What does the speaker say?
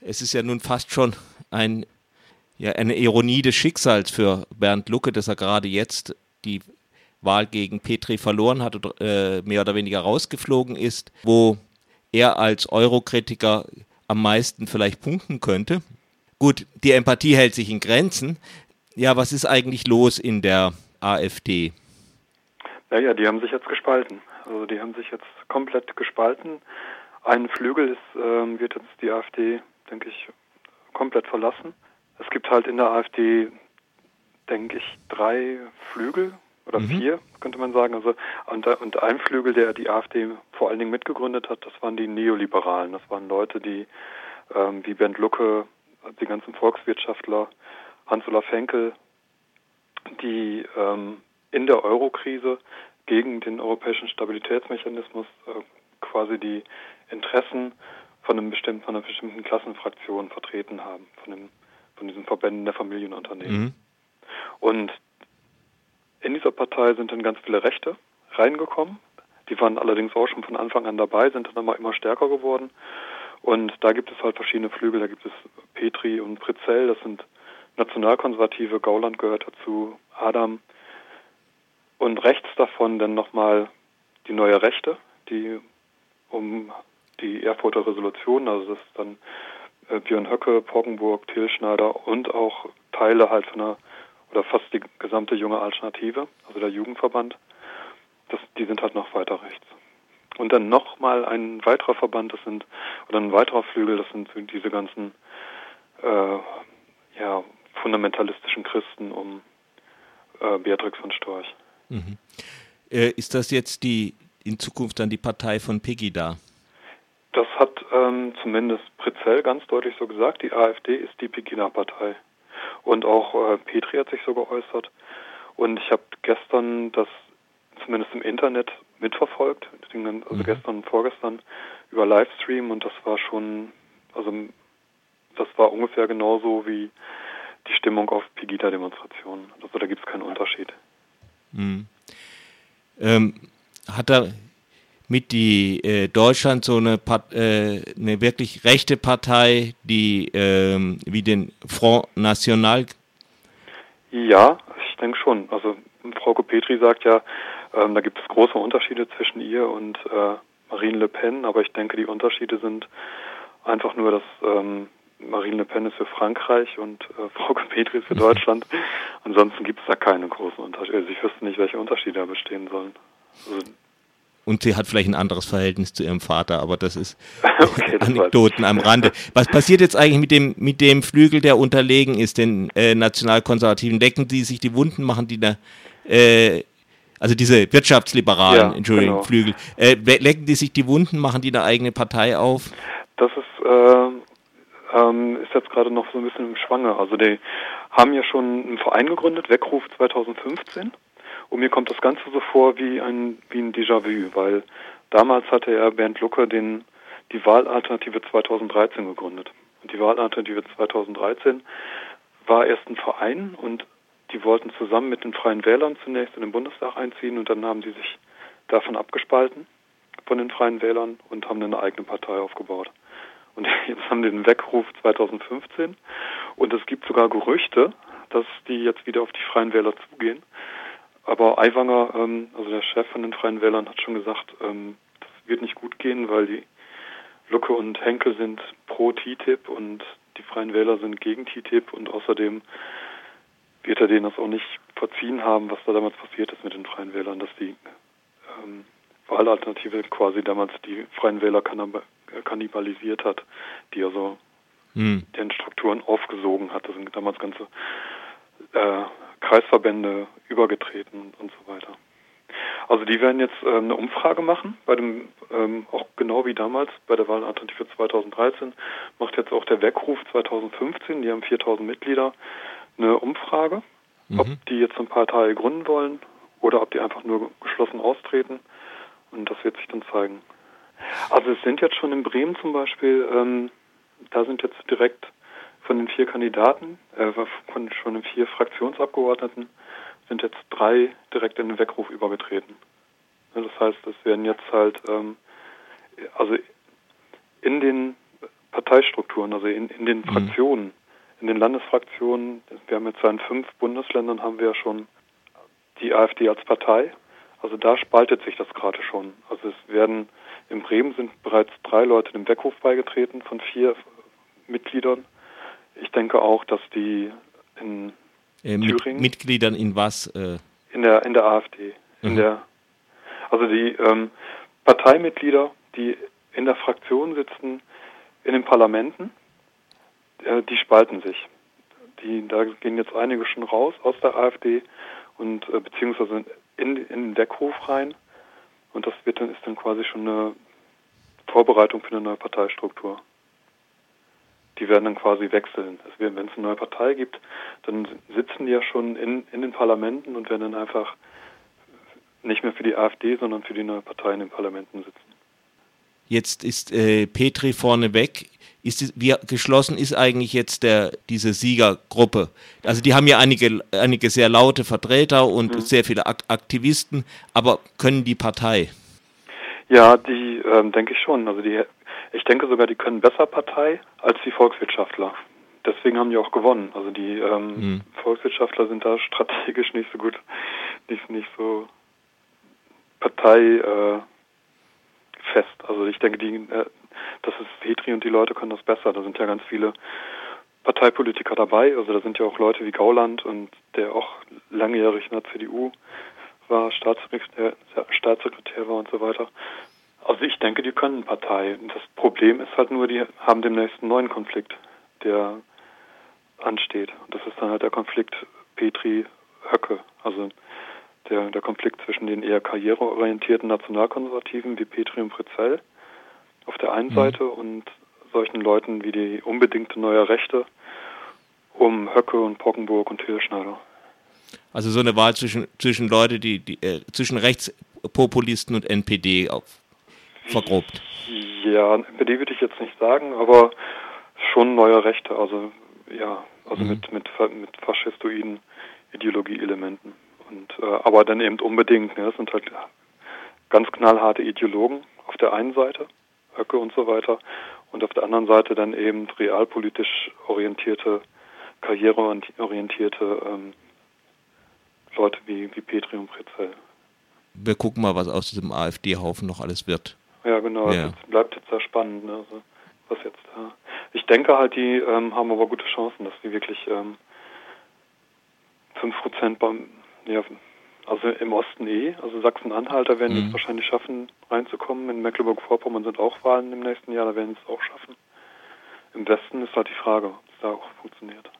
es ist ja nun fast schon ein, ja, eine Ironie des Schicksals für Bernd Lucke, dass er gerade jetzt die Wahl gegen Petri verloren hat und äh, mehr oder weniger rausgeflogen ist, wo er als Eurokritiker am meisten vielleicht punkten könnte. Gut, die Empathie hält sich in Grenzen. Ja, was ist eigentlich los in der AfD? Naja, die haben sich jetzt gespalten. Also die haben sich jetzt komplett gespalten. Ein Flügel ist, ähm, wird jetzt die AfD, denke ich, komplett verlassen. Es gibt halt in der AfD, denke ich, drei Flügel oder mhm. vier, könnte man sagen. Also und, und ein Flügel, der die AfD vor allen Dingen mitgegründet hat, das waren die Neoliberalen. Das waren Leute, die ähm, wie Bernd Lucke, die ganzen Volkswirtschaftler, Hans-Olaf Henkel, die ähm, in der Eurokrise gegen den europäischen Stabilitätsmechanismus äh, quasi die Interessen von einem bestimmten, von einer bestimmten Klassenfraktion vertreten haben, von dem, von diesen Verbänden der Familienunternehmen. Mhm. Und in dieser Partei sind dann ganz viele Rechte reingekommen. Die waren allerdings auch schon von Anfang an dabei, sind dann immer, immer stärker geworden. Und da gibt es halt verschiedene Flügel. Da gibt es Petri und Pritzell, das sind Nationalkonservative. Gauland gehört dazu, Adam. Und rechts davon dann nochmal die neue Rechte, die um die Erfurter Resolution, also das ist dann äh, Björn Höcke, Poggenburg, Till Schneider und auch Teile halt von einer oder fast die gesamte junge Alternative, also der Jugendverband, das, die sind halt noch weiter rechts. Und dann nochmal ein weiterer Verband, das sind, oder ein weiterer Flügel, das sind diese ganzen äh, ja, fundamentalistischen Christen um äh, Beatrix von Storch. Mhm. Äh, ist das jetzt die in Zukunft dann die Partei von Pegida? Das hat ähm, zumindest Pritzell ganz deutlich so gesagt. Die AfD ist die Pegida-Partei. Und auch äh, Petri hat sich so geäußert. Und ich habe gestern das zumindest im Internet mitverfolgt, also mhm. gestern und vorgestern über Livestream und das war schon, also das war ungefähr genauso wie die Stimmung auf Pegida-Demonstrationen. Also da gibt es keinen Unterschied. Mhm. Ähm, hat er mit die äh, Deutschland so eine, äh, eine wirklich rechte Partei, die ähm, wie den Front National? Ja, ich denke schon. Also Frau Petri sagt ja, ähm, da gibt es große Unterschiede zwischen ihr und äh, Marine Le Pen, aber ich denke, die Unterschiede sind einfach nur, dass ähm, Marine Le Pen ist für Frankreich und äh, Frau Petri ist für Deutschland. Ansonsten gibt es da keine großen Unterschiede. Also ich wüsste nicht, welche Unterschiede da bestehen sollen. Also und sie hat vielleicht ein anderes Verhältnis zu ihrem Vater, aber das ist okay, das Anekdoten am Rande. Was passiert jetzt eigentlich mit dem, mit dem Flügel, der unterlegen ist, den äh, Nationalkonservativen? Lecken die sich die Wunden, machen die da, äh, also diese wirtschaftsliberalen, ja, Entschuldigung, genau. Flügel, äh, lecken die sich die Wunden, machen die eine eigene Partei auf? Das ist, äh, ähm, ist jetzt gerade noch so ein bisschen im Schwange. Also die haben ja schon einen Verein gegründet, Weckruf 2015. Und mir kommt das Ganze so vor wie ein, wie ein Déjà-vu, weil damals hatte er Bernd Lucke den, die Wahlalternative 2013 gegründet. Und die Wahlalternative 2013 war erst ein Verein und die wollten zusammen mit den Freien Wählern zunächst in den Bundestag einziehen und dann haben sie sich davon abgespalten von den Freien Wählern und haben eine eigene Partei aufgebaut. Und jetzt haben die den Weckruf 2015 und es gibt sogar Gerüchte, dass die jetzt wieder auf die Freien Wähler zugehen aber Aiwanger, ähm, also der Chef von den Freien Wählern, hat schon gesagt, ähm, das wird nicht gut gehen, weil die Lucke und Henkel sind pro TTIP und die Freien Wähler sind gegen TTIP und außerdem wird er denen das auch nicht verziehen haben, was da damals passiert ist mit den Freien Wählern, dass die ähm, Wahlalternative quasi damals die Freien Wähler kannibalisiert hat, die also hm. den Strukturen aufgesogen hat. Das sind damals ganze äh, Kreisverbände übergetreten und so weiter. Also die werden jetzt ähm, eine Umfrage machen, bei dem ähm, auch genau wie damals bei der Wahlalternative 2013 macht jetzt auch der Weckruf 2015, die haben 4000 Mitglieder, eine Umfrage, mhm. ob die jetzt eine Partei gründen wollen oder ob die einfach nur geschlossen austreten und das wird sich dann zeigen. Also es sind jetzt schon in Bremen zum Beispiel, ähm, da sind jetzt direkt von den vier Kandidaten, äh, von schon den vier Fraktionsabgeordneten, sind jetzt drei direkt in den Weckruf übergetreten. Das heißt, es werden jetzt halt, ähm, also in den Parteistrukturen, also in, in den mhm. Fraktionen, in den Landesfraktionen. Wir haben jetzt in fünf Bundesländern haben wir schon die AfD als Partei. Also da spaltet sich das gerade schon. Also es werden in Bremen sind bereits drei Leute dem Weckruf beigetreten von vier Mitgliedern. Ich denke auch, dass die in äh, Thüringen Mitgliedern in was? Äh? In der in der AfD. In mhm. der also die ähm, Parteimitglieder, die in der Fraktion sitzen, in den Parlamenten, äh, die spalten sich. Die, da gehen jetzt einige schon raus aus der AfD und äh, beziehungsweise in, in den Weckruf rein. Und das wird dann, ist dann quasi schon eine Vorbereitung für eine neue Parteistruktur. Die werden dann quasi wechseln. Also wenn es eine neue Partei gibt, dann sitzen die ja schon in, in den Parlamenten und werden dann einfach nicht mehr für die AfD, sondern für die neue Partei in den Parlamenten sitzen. Jetzt ist äh, Petri vorneweg. Ist, wie geschlossen ist eigentlich jetzt der, diese Siegergruppe? Also die haben ja einige, einige sehr laute Vertreter und mhm. sehr viele Aktivisten, aber können die Partei? Ja, die ähm, denke ich schon. Also die, ich denke sogar, die können besser Partei als die Volkswirtschaftler. Deswegen haben die auch gewonnen. Also die ähm, mhm. Volkswirtschaftler sind da strategisch nicht so gut, nicht, nicht so Partei äh. Also ich denke, die, äh, das ist Petri und die Leute können das besser. Da sind ja ganz viele Parteipolitiker dabei. Also da sind ja auch Leute wie Gauland und der auch langjährig in der CDU war, Staatssekretär, Staatssekretär war und so weiter. Also ich denke, die können Partei. Das Problem ist halt nur, die haben demnächst einen neuen Konflikt, der ansteht. Und das ist dann halt der Konflikt Petri-Höcke. Also der, der Konflikt zwischen den eher karriereorientierten Nationalkonservativen wie Petri und Pritzell auf der einen mhm. Seite und solchen Leuten wie die unbedingte neue Rechte um Höcke und Pockenburg und Hilschneider. Also so eine Wahl zwischen, zwischen Leute, die, die äh, zwischen Rechtspopulisten und NPD auf, vergrobt. Ja, NPD würde ich jetzt nicht sagen, aber schon neue Rechte, also ja, also mhm. mit, mit, mit faschistoiden Ideologieelementen. Und, äh, aber dann eben unbedingt, ne, das sind halt ganz knallharte Ideologen auf der einen Seite, Höcke und so weiter, und auf der anderen Seite dann eben realpolitisch orientierte, karriereorientierte ähm, Leute wie, wie Petri und Pretzel. Wir gucken mal, was aus diesem AfD-Haufen noch alles wird. Ja, genau, ja. das bleibt jetzt sehr spannend, ne, also, was jetzt da. Ich denke halt, die ähm, haben aber gute Chancen, dass die wirklich ähm, 5% beim ja, also im Osten eh. Also Sachsen-Anhalter werden mhm. es wahrscheinlich schaffen, reinzukommen. In Mecklenburg-Vorpommern sind auch Wahlen im nächsten Jahr, da werden sie es auch schaffen. Im Westen ist halt die Frage, ob es da auch funktioniert.